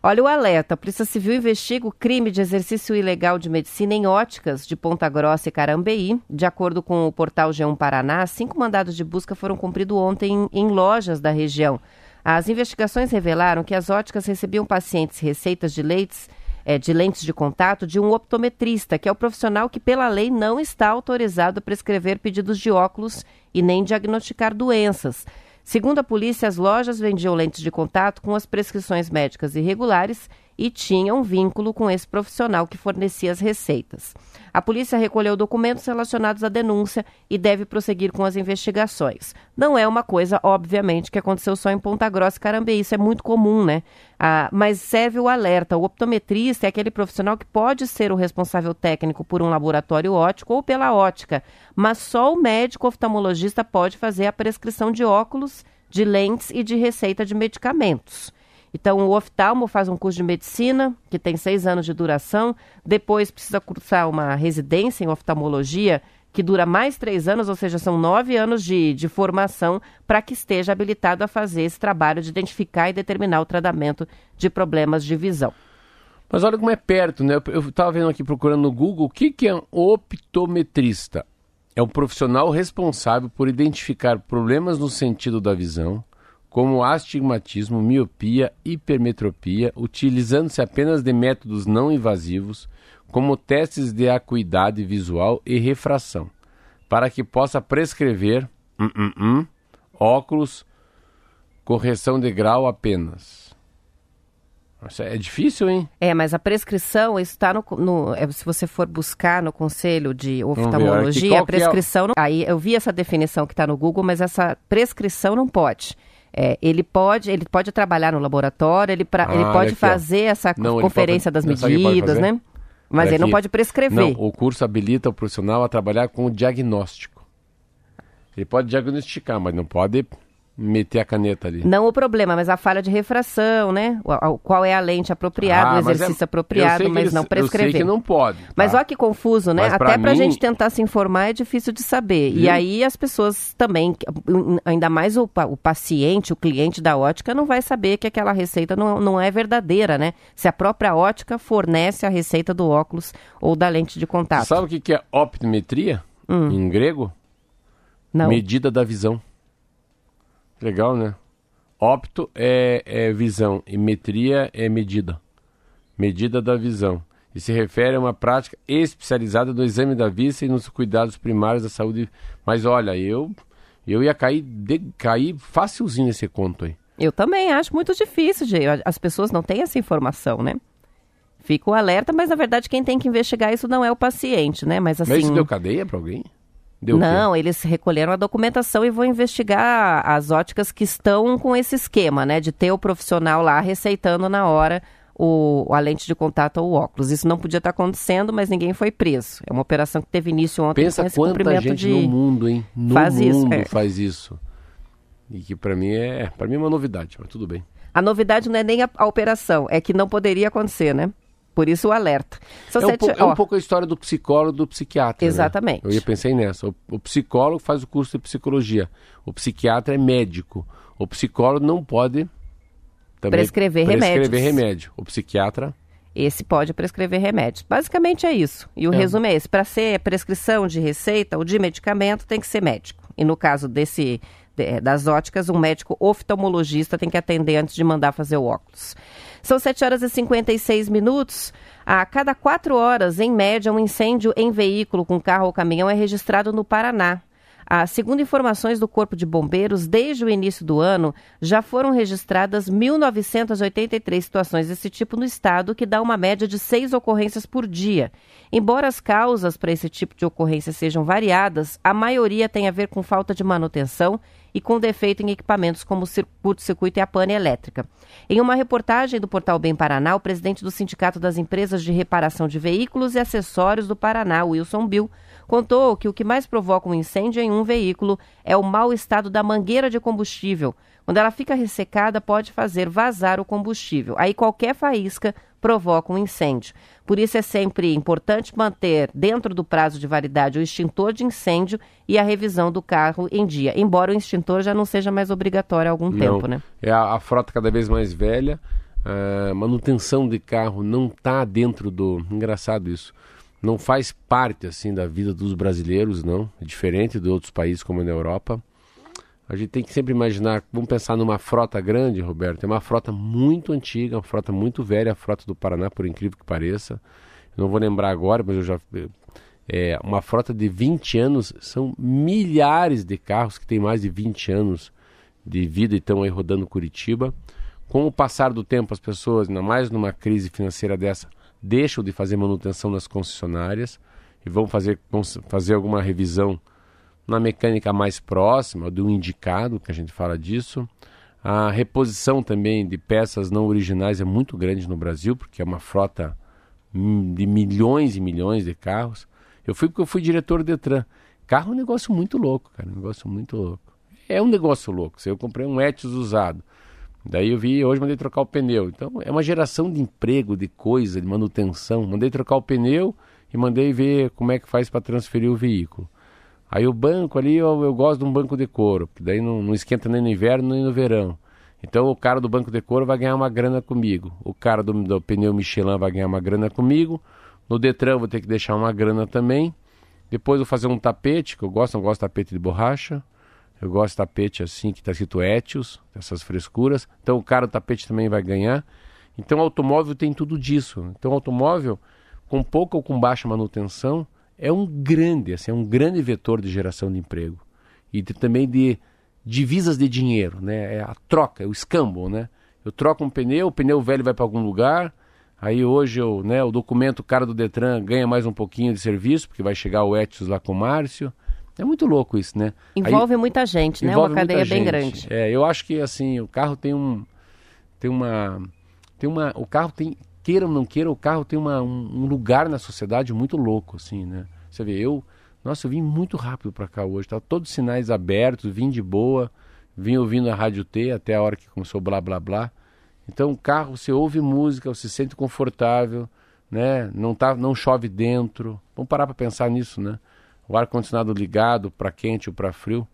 Olha o alerta. A Polícia Civil investiga o crime de exercício ilegal de medicina em óticas de Ponta Grossa e Carambeí. De acordo com o portal G1 Paraná, cinco mandados de busca foram cumpridos ontem em, lojas da região. As investigações revelaram que as óticas recebiam pacientes receitas de leites eh, de lentes de contato de um optometrista, que é o profissional que, pela lei, não está autorizado a prescrever pedidos de óculos e nem diagnosticar doenças. Segundo a polícia, as lojas vendiam lentes de contato com as prescrições médicas irregulares e tinham um vínculo com esse profissional que fornecia as receitas. A polícia recolheu documentos relacionados à denúncia e deve prosseguir com as investigações. Não é uma coisa, obviamente, que aconteceu só em Ponta Grossa e Carambeí, isso é muito comum, né? Ah, mas serve o alerta. O optometrista é aquele profissional que pode ser o responsável técnico por um laboratório óptico ou pela ótica, mas só o médico oftalmologista pode fazer a prescrição de óculos, de lentes e de receita de medicamentos. Então, o oftalmo faz um curso de medicina, que tem seis anos de duração, depois precisa cursar uma residência em oftalmologia, que dura mais três anos, ou seja, são nove anos de, de formação para que esteja habilitado a fazer esse trabalho de identificar e determinar o tratamento de problemas de visão. Mas olha como é perto, né? Eu estava vendo aqui procurando no Google o que, que é um optometrista. É um profissional responsável por identificar problemas no sentido da visão, como astigmatismo, miopia, hipermetropia, utilizando-se apenas de métodos não invasivos, como testes de acuidade visual e refração, para que possa prescrever hum, hum, hum, óculos, correção de grau apenas. Nossa, é difícil, hein? É, mas a prescrição, isso está no, no é, Se você for buscar no conselho de oftalmologia, a prescrição. É? Não, aí eu vi essa definição que está no Google, mas essa prescrição não pode. É, ele pode ele pode trabalhar no laboratório, ele, pra, ah, ele pode fazer essa não, conferência pode, das medidas, né? Mas ele não pode prescrever. Não, o curso habilita o profissional a trabalhar com o diagnóstico. Ele pode diagnosticar, mas não pode meter a caneta ali. Não o problema, mas a falha de refração, né? Qual é a lente apropriada, ah, o é- exercício é, apropriado, mas eles, não prescrever. Eu sei que não pode. Tá? Mas olha que confuso, né? Mas Até para a mim... gente tentar se informar é difícil de saber. E aí as pessoas também, ainda mais o, o paciente, o cliente da ótica, não vai saber que aquela receita não, não é verdadeira, né? Se a própria ótica fornece a receita do óculos ou da lente de contato. Sabe o que é optometria hum. em grego? Não. Medida da visão. Legal, né? Opto é, é visão e metria é medida. Medida da visão. E se refere a uma prática especializada no exame da vista e nos cuidados primários da saúde. Mas olha, eu eu ia cair, de, cair facilzinho nesse conto aí. Eu também acho muito difícil, de, as pessoas não têm essa informação, né? Fico alerta, mas na verdade quem tem que investigar isso não é o paciente, né? Mas assim. Mas isso deu cadeia para alguém? Deu não, eles recolheram a documentação e vão investigar as óticas que estão com esse esquema, né? De ter o profissional lá receitando na hora o, a lente de contato ou o óculos. Isso não podia estar acontecendo, mas ninguém foi preso. É uma operação que teve início ontem Pensa com esse quanta cumprimento gente de... no mundo, hein? No faz mundo isso, é. faz isso. E que para mim é, para mim é uma novidade, mas tudo bem. A novidade não é nem a, a operação, é que não poderia acontecer, né? Por isso o alerta. São é, sete... um, é um pouco a história do psicólogo e do psiquiatra. Né? Exatamente. Né? Eu ia pensar nessa. O, o, psicólogo faz o curso de psicologia. O psiquiatra é médico. O psicólogo não pode também prescrever, prescrever remédio. O psiquiatra. Esse pode prescrever remédios. Basicamente é isso. E o é. resumo é esse: para ser prescrição de receita ou de medicamento, tem que ser médico. E no caso desse das óticas, um médico oftalmologista tem que atender antes de mandar fazer o óculos. São 7 horas e 56 minutos. A cada quatro horas, em média, um incêndio em veículo com carro ou caminhão é registrado no Paraná. Ah, segundo informações do Corpo de Bombeiros, desde o início do ano, já foram registradas 1.983 situações desse tipo no estado, que dá uma média de seis ocorrências por dia. Embora as causas para esse tipo de ocorrência sejam variadas, a maioria tem a ver com falta de manutenção e com defeito em equipamentos como o curto-circuito e a pane elétrica. Em uma reportagem do portal Bem Paraná, o presidente do Sindicato das Empresas de Reparação de Veículos e Acessórios do Paraná, Wilson Bill, contou que o que mais provoca um incêndio em um veículo é o mau estado da mangueira de combustível. Quando ela fica ressecada, pode fazer vazar o combustível. Aí qualquer faísca provoca um incêndio. Por isso é sempre importante manter dentro do prazo de validade o extintor de incêndio e a revisão do carro em dia, embora o extintor já não seja mais obrigatório há algum não, tempo, né? É a, a, frota cada vez mais velha, a manutenção de carro não está dentro do... Engraçado isso. Não faz parte, assim, da vida dos brasileiros, não. É diferente de outros países, como na Europa. A gente tem que sempre imaginar, vamos pensar numa frota grande, Roberto, é uma frota muito antiga, uma frota muito velha, a frota do Paraná, por incrível que pareça. Não vou lembrar agora, mas eu já. É, uma frota de 20 anos, são milhares de carros que têm mais de 20 anos de vida e estão aí rodando Curitiba. Com o passar do tempo, as pessoas, ainda mais numa crise financeira dessa, deixam de fazer manutenção nas concessionárias e vão fazer, fazer alguma revisão na mecânica mais próxima, do indicado, que a gente fala disso. A reposição também de peças não originais é muito grande no Brasil, porque é uma frota de milhões e milhões de carros. Eu fui porque eu fui diretor do Detran. Carro é um negócio muito louco, cara, um negócio muito louco. É um negócio louco. Eu comprei um Etios usado. Daí eu vi, hoje mandei trocar o pneu. Então é uma geração de emprego, de coisa, de manutenção. Mandei trocar o pneu e mandei ver como é que faz para transferir o veículo. Aí o banco ali, eu, eu gosto de um banco de couro, que daí não, não esquenta nem no inverno nem no verão. Então o cara do banco de couro vai ganhar uma grana comigo. O cara do, do pneu Michelin vai ganhar uma grana comigo. No Detran vou ter que deixar uma grana também. Depois vou fazer um tapete, que eu gosto, não gosto de tapete de borracha. Eu gosto de tapete assim, que está escrito Etios, essas frescuras. Então o cara do tapete também vai ganhar. Então o automóvel tem tudo disso. Então o automóvel, com pouca ou com baixa manutenção, é um grande, assim, é um grande vetor de geração de emprego. E de, também de divisas de dinheiro, né? É a troca, é o escambo, né? Eu troco um pneu, o pneu velho vai para algum lugar, aí hoje eu, né, o documento, o cara do Detran ganha mais um pouquinho de serviço, porque vai chegar o Etios lá com o Márcio. É muito louco isso, né? Envolve aí, muita gente, né? Uma cadeia bem grande. É, eu acho que assim, o carro tem um tem uma tem uma o carro tem queira ou não queira, o carro tem uma, um, um lugar na sociedade muito louco assim, né? Você vê, eu nossa, eu vim muito rápido para cá hoje, tá todos os sinais abertos, vim de boa, vim ouvindo a Rádio T até a hora que começou blá blá blá. Então o carro, você ouve música, você se sente confortável, né? Não tá, não chove dentro. Vamos parar para pensar nisso, né? o ar-condicionado ligado para quente ou para frio.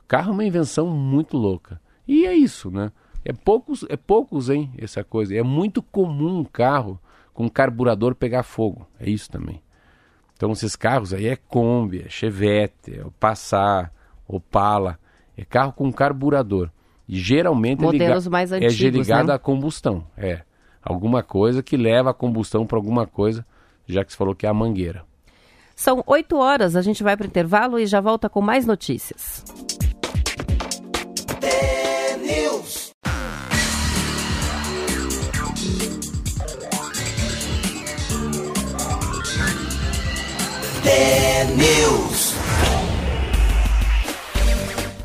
O carro é uma invenção muito louca. E é isso, né? É poucos, é poucos, hein, essa coisa. É muito comum um carro com carburador pegar fogo. É isso também. Então esses carros aí é Kombi, é Chevette, é o Passat, Opala. É carro com carburador. E geralmente Modelos é, mais antigos, é ligado né? à combustão. É. Alguma coisa que leva a combustão para alguma coisa, já que você falou que é a mangueira. São 8 horas, a gente vai para o intervalo e já volta com mais notícias. News.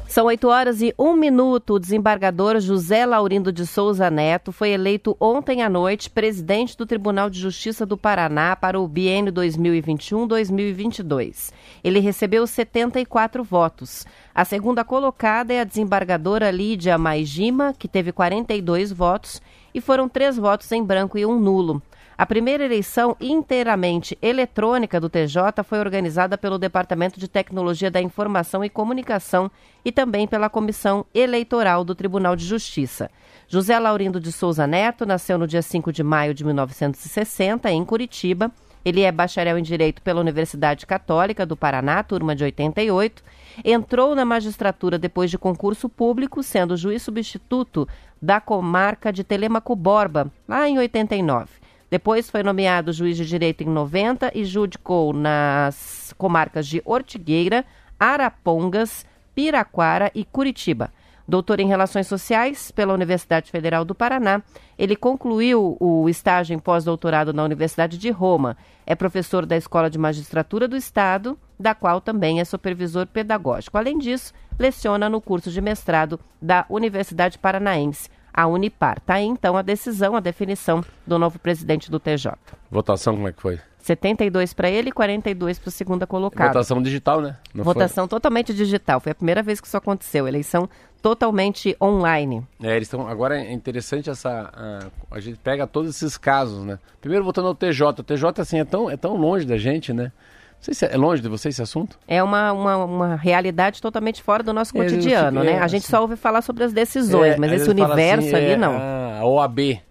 São 8 horas e 1 minuto. O desembargador José Laurindo de Souza Neto foi eleito ontem à noite presidente do Tribunal de Justiça do Paraná para o biênio 2021-2022. Ele recebeu 74 votos. A segunda colocada é a desembargadora Lídia Maigima, que teve 42 votos, e foram três votos em branco e um nulo. A primeira eleição inteiramente eletrônica do TJ foi organizada pelo Departamento de Tecnologia da Informação e Comunicação e também pela Comissão Eleitoral do Tribunal de Justiça. José Laurindo de Souza Neto nasceu no dia 5 de maio de 1960 em Curitiba. Ele é bacharel em Direito pela Universidade Católica do Paraná, turma de 88. Entrou na magistratura depois de concurso público, sendo juiz substituto da comarca de Telemaco Borba, lá em 89. Depois foi nomeado juiz de direito em 90 e judicou nas comarcas de Ortigueira, Arapongas, Piraquara e Curitiba. Doutor em Relações Sociais pela Universidade Federal do Paraná, ele concluiu o estágio em pós-doutorado na Universidade de Roma. É professor da Escola de Magistratura do Estado, da qual também é supervisor pedagógico. Além disso, leciona no curso de mestrado da Universidade Paranaense a Unipar. Tá aí então a decisão, a definição do novo presidente do TJ. Votação como é que foi? 72 para ele e 42 para o segunda colocado. Votação digital, né? Não Votação foi? totalmente digital. Foi a primeira vez que isso aconteceu. Eleição totalmente online. É, eles estão. Agora é interessante essa. A, a, gente pega todos esses casos, né? Primeiro votando no TJ. O TJ, assim, é tão, é tão longe da gente, né? Sei se é longe de você esse assunto? É uma, uma, uma realidade totalmente fora do nosso cotidiano, né? a gente assim, só ouve falar sobre as decisões, é, mas esse universo assim, ali é, não. A OAB.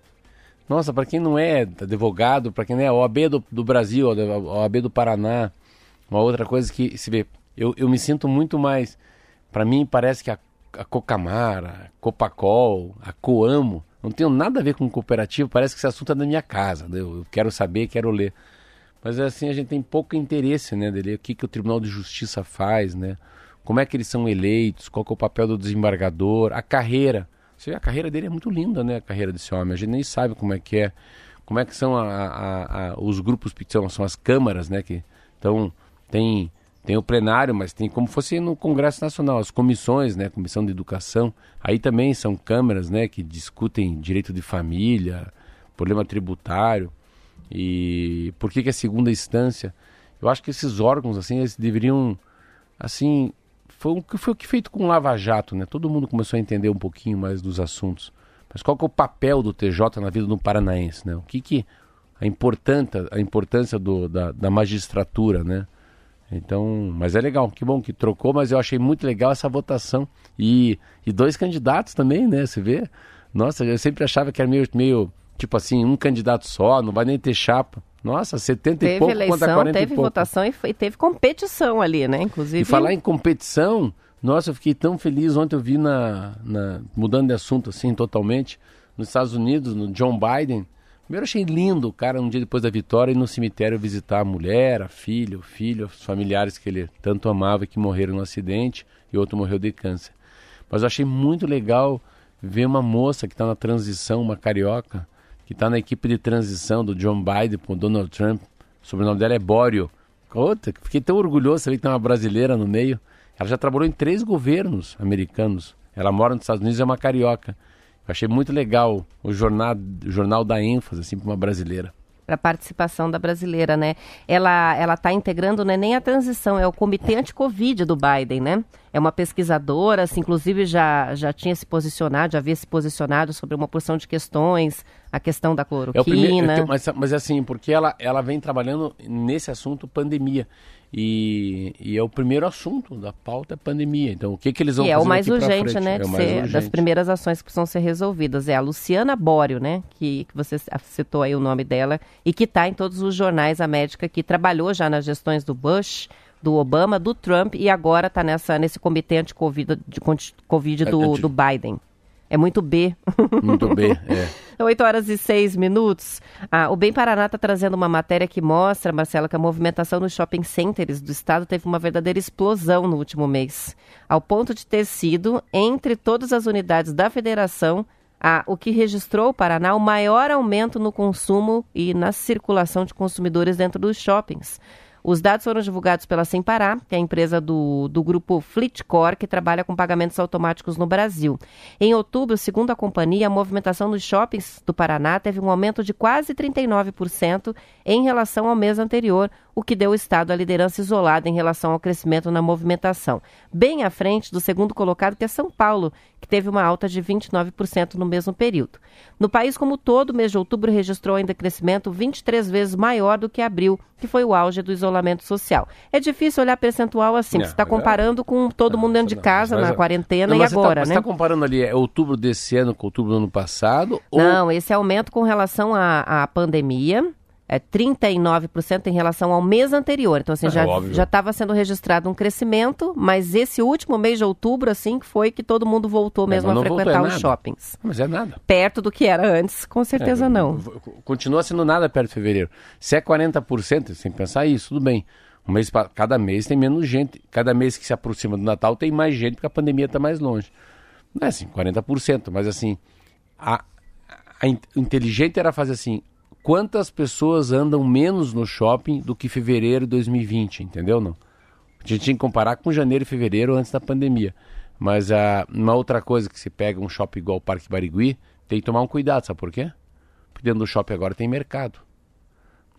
Nossa, para quem não é advogado, para quem não é a OAB do, do Brasil, a OAB do Paraná, uma outra coisa que se vê, eu, eu me sinto muito mais. Para mim, parece que a, a Cocamara, a Copacol, a Coamo, não tem nada a ver com cooperativo, parece que esse assunto é da minha casa. Né? Eu quero saber, quero ler. Mas assim, a gente tem pouco interesse, né, dele, o que, que o Tribunal de Justiça faz, né? Como é que eles são eleitos, qual é o papel do desembargador, a carreira. Você vê, a carreira dele é muito linda, né, a carreira desse homem. A gente nem sabe como é que é, como é que são a, a, a, os grupos, são, são as câmaras, né, que então tem tem o plenário, mas tem como fosse no Congresso Nacional, as comissões, né, Comissão de Educação, aí também são câmaras, né, que discutem direito de família, problema tributário. E por que, que é segunda instância? Eu acho que esses órgãos, assim, eles deveriam, assim, foi o que foi feito com o Lava Jato, né? Todo mundo começou a entender um pouquinho mais dos assuntos. Mas qual que é o papel do TJ na vida do paranaense, né? O que que a importância, a importância do, da, da magistratura, né? Então, mas é legal, que bom que trocou, mas eu achei muito legal essa votação. E, e dois candidatos também, né? Você vê? Nossa, eu sempre achava que era meio, meio tipo assim, um candidato só, não vai nem ter chapa. Nossa, 70 teve e pouco eleição, contra 40 teve e pouco. votação e, foi- teve competição ali, né? Inclusive. E falar em competição, nossa, eu fiquei tão feliz. Ontem eu vi na, na- mudando de assunto assim totalmente, nos Estados Unidos, no John Biden. Primeiro eu achei lindo o cara, um dia depois da vitória, ir no cemitério visitar a mulher, a filha, o filho, os familiares que ele tanto amava e que morreram no acidente, e outro morreu de câncer. Mas eu achei muito legal ver uma moça que está na transição, uma carioca, que está na equipe de transição do John Biden com o Donald Trump. O sobrenome dela é Borio. Outra, fiquei tão orgulhoso de saber que tem uma brasileira no meio. Ela já trabalhou em três governos americanos. Ela mora nos Estados Unidos e é uma carioca. Eu achei muito legal o jornal, o jornal da ênfase, assim, para uma brasileira. Para a participação da brasileira, né? Ela ela está integrando não é nem a transição, é o comitê anti-covid do Biden, né? É uma pesquisadora, assim, inclusive já já tinha se posicionado, já havia se posicionado sobre uma porção de questões, a questão da É o cloroquina. primeiro, eu tenho- mas, mas assim, porque ela, ela vem trabalhando nesse assunto pandemia. E, e é o primeiro assunto da pauta é pandemia. Então, o que, que eles vão E é fazer o mais urgente, frente? né? É de ser- das urgente. primeiras ações que precisam ser resolvidas. É a Luciana Bório, né? Que, que você citou aí o nome dela, e que está em todos os jornais, a médica que trabalhou já nas gestões do Bush, do Obama, do Trump, e agora está nessa, nesse comitê anti-Covid Covid do, do Biden. É muito B. Muito bem, é. *laughs* 8 horas e 6 minutos. Ah, o Bem Paraná está trazendo uma matéria que mostra, Marcelo, que a movimentação nos shopping centers do estado teve uma verdadeira explosão no último mês, ao ponto de ter sido, entre todas as unidades da federação, a, o que registrou o Paraná o maior aumento no consumo e na circulação de consumidores dentro dos shoppings. Os dados foram divulgados pela Sem Parar, que é a empresa do, do grupo Fleetcor, que trabalha com pagamentos automáticos no Brasil. Em outubro, segundo a companhia, a movimentação nos shoppings do Paraná teve um aumento de quase 39% em relação ao mês anterior, o que deu ao Estado a liderança isolada em relação ao crescimento na movimentação. Bem à frente do segundo colocado, que é São Paulo, que teve uma alta de 29% no mesmo período. No país como todo, o mês de outubro registrou ainda crescimento 23 vezes maior do que abril, que foi o auge do isolamento social. É difícil olhar percentual assim, É, você está é- comparando com todo mundo dentro de Não, casa, na quarentena Não, e mas agora, você né? está comparando ali é outubro desse ano com outubro do ano passado? ou- Não, esse aumento com relação à, à pandemia é 39% em relação ao mês anterior. Então, assim, É, já estava sendo registrado um crescimento, mas esse último mês de outubro, assim, que foi que todo mundo voltou É, mesmo mas a não voltou, frequentar é os nada. shoppings. Mas é nada. Perto do que era antes, com certeza É, não. Continua sendo nada perto de fevereiro. Se é 40%, sem pensar isso, tudo bem. Um mês, pa- cada mês tem menos gente. Cada mês que se aproxima do Natal tem mais gente porque a pandemia está mais longe. Não é assim, 40%, mas assim, a, a o inteligente era fazer assim, quantas pessoas andam menos no shopping do que fevereiro de 2020, entendeu? Não? A gente tinha que comparar com janeiro e fevereiro antes da pandemia. Mas ah, uma outra coisa que se pega um shopping igual o Parque Barigui, tem que tomar um cuidado, sabe por quê? Porque dentro do shopping agora tem mercado.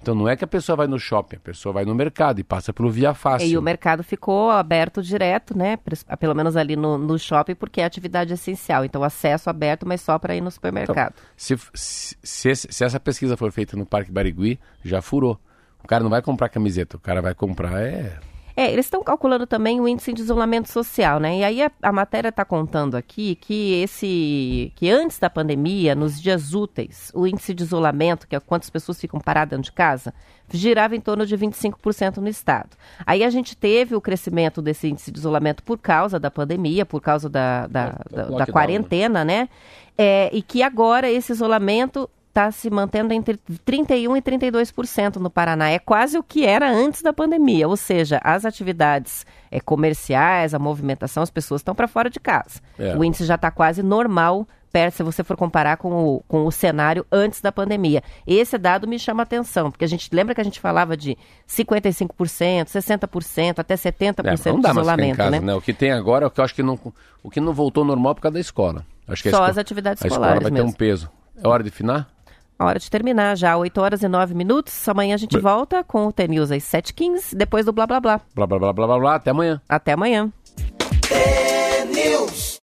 Então não é que a pessoa vai no shopping, a pessoa vai no mercado e passa pelo via fácil. E o mercado ficou aberto direto, né? Pelo menos ali no, no shopping, porque é atividade essencial. Então, acesso aberto, mas só para ir no supermercado. Se, se, se esse- se essa pesquisa for feita no Parque Barigui, já furou. O cara não vai comprar camiseta, o cara vai comprar é É, eles estão calculando também o índice de isolamento social, né? E aí a, a matéria está contando aqui que esse, que antes da pandemia, nos dias úteis, o índice de isolamento, que é quantas pessoas ficam paradas dentro de casa, girava em torno de 25% no estado. Aí a gente teve o crescimento desse índice de isolamento por causa da pandemia, por causa da, da, É, da- da lockdown, quarentena, né? É, e que agora esse isolamento está se mantendo entre 31% e 32% no Paraná. É quase o que era antes da pandemia. Ou seja, as atividades é, comerciais, a movimentação, as pessoas estão para fora de casa. É. O índice já está quase normal, perto, se você for comparar com o, com o cenário antes da pandemia. Esse dado me chama a atenção, porque a gente lembra que a gente falava de 55%, 60%, até 70% É, não de dá em isolamento, casa, né? né? O que tem agora é o que eu acho que não, o que não voltou normal por causa da escola. Acho que a Só as atividades a escola escolares vai ter um mesmo. peso. É hora de finar? Hora de terminar já, 8 horas e 9 minutos. Amanhã a gente Bl volta com o T-News às 7h15, depois do blá blá blá. Blá blá blá blá blá, blá. até amanhã. Até amanhã. T-News.